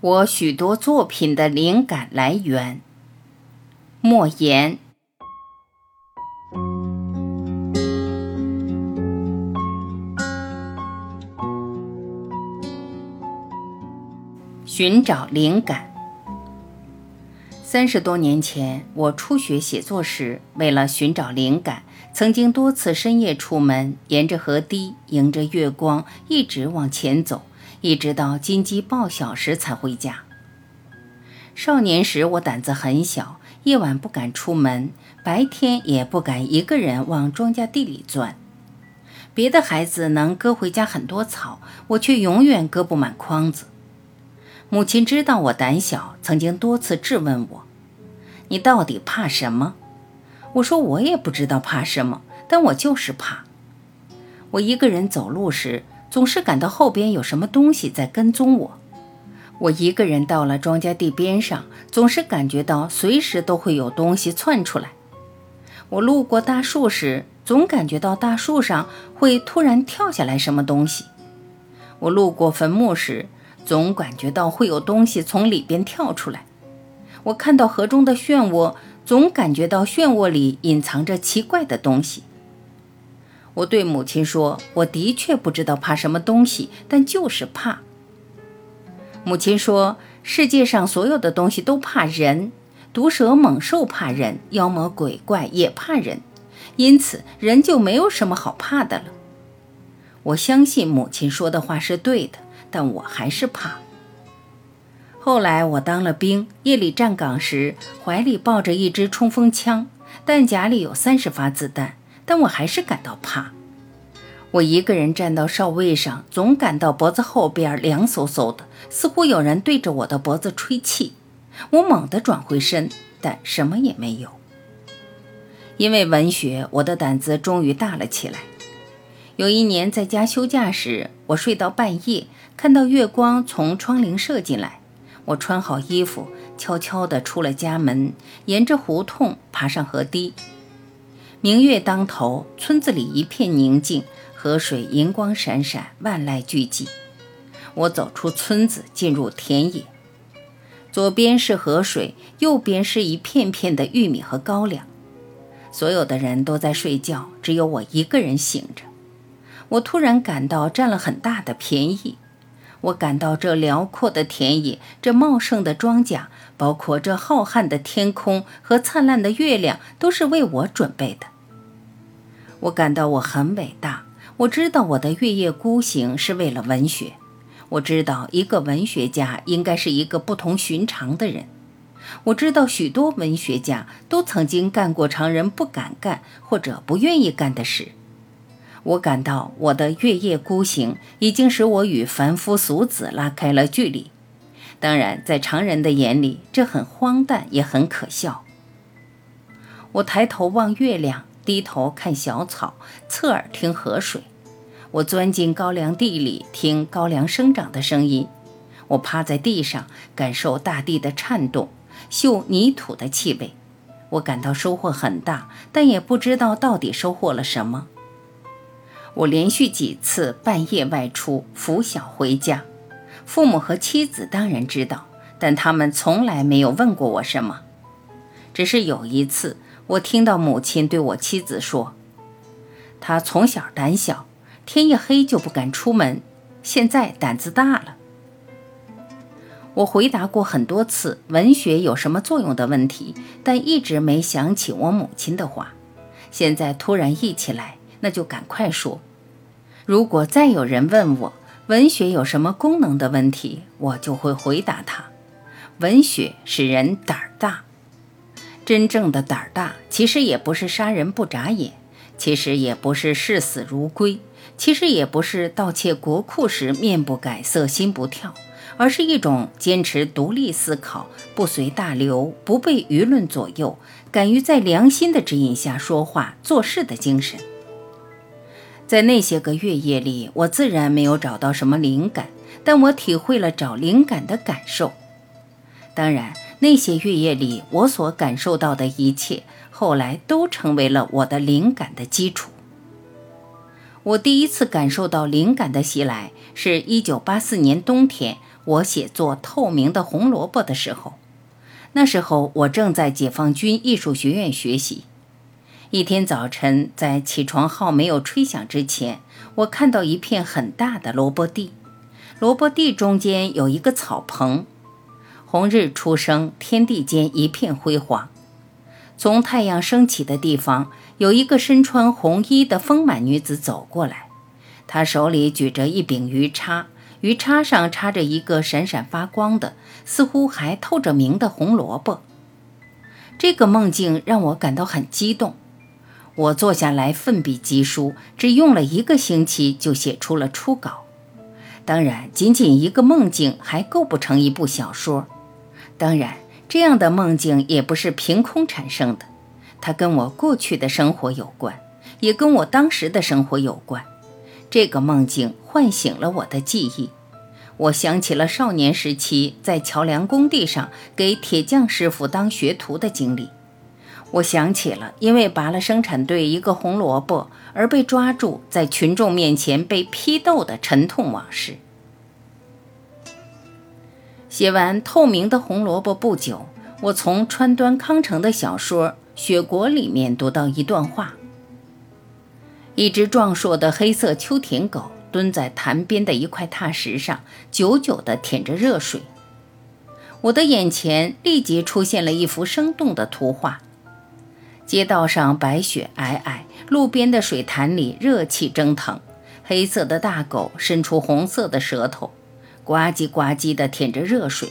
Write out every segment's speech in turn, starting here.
我许多作品的灵感来源。莫言。寻找灵感。三十多年前，我初学写作时，为了寻找灵感，曾经多次深夜出门，沿着河堤，迎着月光，一直往前走。一直到金鸡报晓时才回家。少年时我胆子很小，夜晚不敢出门，白天也不敢一个人往庄稼地里钻。别的孩子能割回家很多草，我却永远割不满筐子。母亲知道我胆小，曾经多次质问我：“你到底怕什么？”我说：“我也不知道怕什么，但我就是怕。我一个人走路时。”总是感到后边有什么东西在跟踪我。我一个人到了庄稼地边上，总是感觉到随时都会有东西窜出来。我路过大树时，总感觉到大树上会突然跳下来什么东西。我路过坟墓时，总感觉到会有东西从里边跳出来。我看到河中的漩涡，总感觉到漩涡里隐藏着奇怪的东西。我对母亲说：“我的确不知道怕什么东西，但就是怕。”母亲说：“世界上所有的东西都怕人，毒蛇猛兽怕人，妖魔鬼怪也怕人，因此人就没有什么好怕的了。”我相信母亲说的话是对的，但我还是怕。后来我当了兵，夜里站岗时，怀里抱着一支冲锋枪，弹夹里有三十发子弹。但我还是感到怕。我一个人站到哨位上，总感到脖子后边凉飕飕的，似乎有人对着我的脖子吹气。我猛地转回身，但什么也没有。因为文学，我的胆子终于大了起来。有一年在家休假时，我睡到半夜，看到月光从窗棂射进来。我穿好衣服，悄悄地出了家门，沿着胡同爬上河堤。明月当头，村子里一片宁静，河水银光闪闪，万籁俱寂。我走出村子，进入田野，左边是河水，右边是一片片的玉米和高粱。所有的人都在睡觉，只有我一个人醒着。我突然感到占了很大的便宜。我感到这辽阔的田野，这茂盛的庄稼，包括这浩瀚的天空和灿烂的月亮，都是为我准备的。我感到我很伟大。我知道我的月夜孤行是为了文学。我知道一个文学家应该是一个不同寻常的人。我知道许多文学家都曾经干过常人不敢干或者不愿意干的事。我感到我的月夜孤行已经使我与凡夫俗子拉开了距离。当然，在常人的眼里，这很荒诞，也很可笑。我抬头望月亮，低头看小草，侧耳听河水。我钻进高粱地里，听高粱生长的声音。我趴在地上，感受大地的颤动，嗅泥土的气味。我感到收获很大，但也不知道到底收获了什么。我连续几次半夜外出，拂晓回家，父母和妻子当然知道，但他们从来没有问过我什么。只是有一次，我听到母亲对我妻子说：“她从小胆小，天一黑就不敢出门，现在胆子大了。”我回答过很多次文学有什么作用的问题，但一直没想起我母亲的话。现在突然忆起来，那就赶快说。如果再有人问我文学有什么功能的问题，我就会回答他：文学使人胆儿大。真正的胆儿大，其实也不是杀人不眨眼，其实也不是视死如归，其实也不是盗窃国库时面不改色心不跳，而是一种坚持独立思考、不随大流、不被舆论左右、敢于在良心的指引下说话做事的精神。在那些个月夜里，我自然没有找到什么灵感，但我体会了找灵感的感受。当然，那些月夜里我所感受到的一切，后来都成为了我的灵感的基础。我第一次感受到灵感的袭来，是一九八四年冬天，我写作《透明的红萝卜》的时候。那时候我正在解放军艺术学院学习。一天早晨，在起床号没有吹响之前，我看到一片很大的萝卜地，萝卜地中间有一个草棚。红日初升，天地间一片辉煌。从太阳升起的地方，有一个身穿红衣的丰满女子走过来，她手里举着一柄鱼叉，鱼叉上插着一个闪闪发光的、似乎还透着明的红萝卜。这个梦境让我感到很激动。我坐下来奋笔疾书，只用了一个星期就写出了初稿。当然，仅仅一个梦境还构不成一部小说。当然，这样的梦境也不是凭空产生的，它跟我过去的生活有关，也跟我当时的生活有关。这个梦境唤醒了我的记忆，我想起了少年时期在桥梁工地上给铁匠师傅当学徒的经历。我想起了因为拔了生产队一个红萝卜而被抓住，在群众面前被批斗的沉痛往事。写完《透明的红萝卜》不久，我从川端康成的小说《雪国》里面读到一段话：一只壮硕的黑色秋田狗蹲在潭边的一块踏石上，久久地舔着热水。我的眼前立即出现了一幅生动的图画。街道上白雪皑皑，路边的水潭里热气蒸腾，黑色的大狗伸出红色的舌头，呱唧呱唧地舔着热水。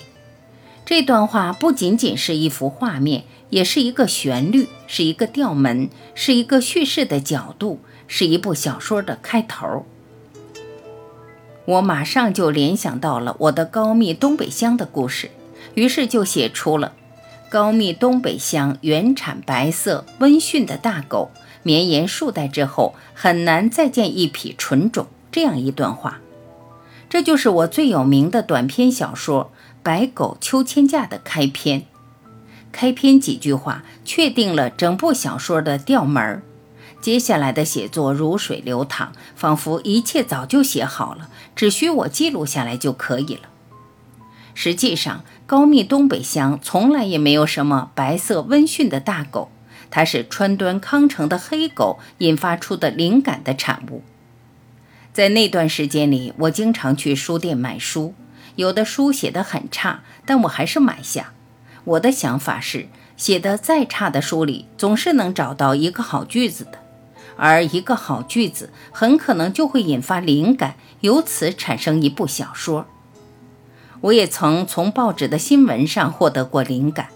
这段话不仅仅是一幅画面，也是一个旋律，是一个调门，是一个叙事的角度，是一部小说的开头。我马上就联想到了我的高密东北乡的故事，于是就写出了。高密东北乡原产白色温驯的大狗，绵延数代之后，很难再见一匹纯种。这样一段话，这就是我最有名的短篇小说《白狗秋千架》的开篇。开篇几句话确定了整部小说的调门儿，接下来的写作如水流淌，仿佛一切早就写好了，只需我记录下来就可以了。实际上，高密东北乡从来也没有什么白色温驯的大狗，它是川端康成的黑狗引发出的灵感的产物。在那段时间里，我经常去书店买书，有的书写得很差，但我还是买下。我的想法是，写得再差的书里，总是能找到一个好句子的，而一个好句子很可能就会引发灵感，由此产生一部小说。我也曾从报纸的新闻上获得过灵感，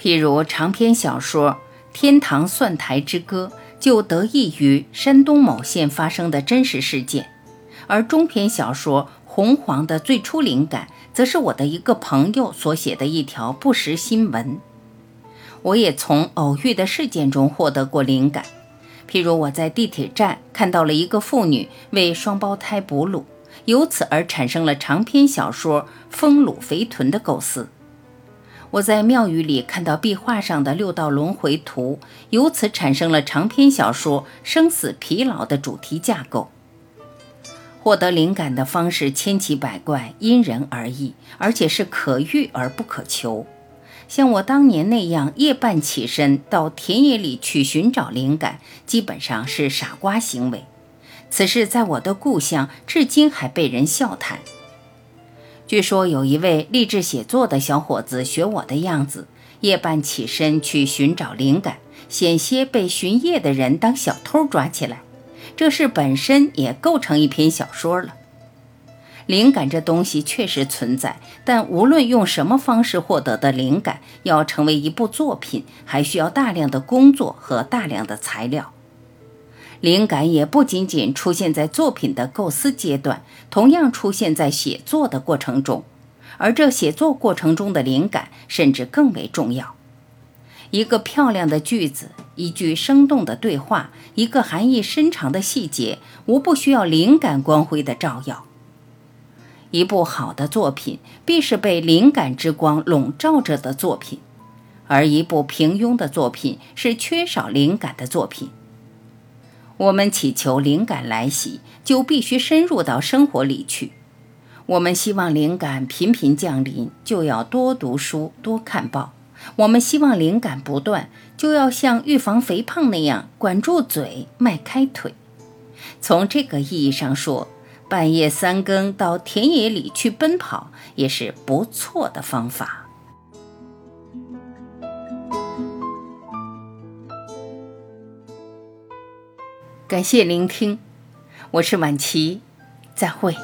譬如长篇小说《天堂蒜台之歌》就得益于山东某县发生的真实事件，而中篇小说《红黄》的最初灵感则是我的一个朋友所写的一条不实新闻。我也从偶遇的事件中获得过灵感，譬如我在地铁站看到了一个妇女为双胞胎哺乳。由此而产生了长篇小说《丰乳肥臀》的构思。我在庙宇里看到壁画上的六道轮回图，由此产生了长篇小说《生死疲劳》的主题架构。获得灵感的方式千奇百怪，因人而异，而且是可遇而不可求。像我当年那样夜半起身到田野里去寻找灵感，基本上是傻瓜行为。此事在我的故乡至今还被人笑谈。据说有一位立志写作的小伙子学我的样子，夜半起身去寻找灵感，险些被巡夜的人当小偷抓起来。这事本身也构成一篇小说了。灵感这东西确实存在，但无论用什么方式获得的灵感，要成为一部作品，还需要大量的工作和大量的材料。灵感也不仅仅出现在作品的构思阶段，同样出现在写作的过程中，而这写作过程中的灵感甚至更为重要。一个漂亮的句子，一句生动的对话，一个含义深长的细节，无不需要灵感光辉的照耀。一部好的作品，必是被灵感之光笼罩着的作品，而一部平庸的作品，是缺少灵感的作品。我们祈求灵感来袭，就必须深入到生活里去。我们希望灵感频频降临，就要多读书、多看报；我们希望灵感不断，就要像预防肥胖那样管住嘴、迈开腿。从这个意义上说，半夜三更到田野里去奔跑也是不错的方法。感谢聆听，我是晚琪，再会。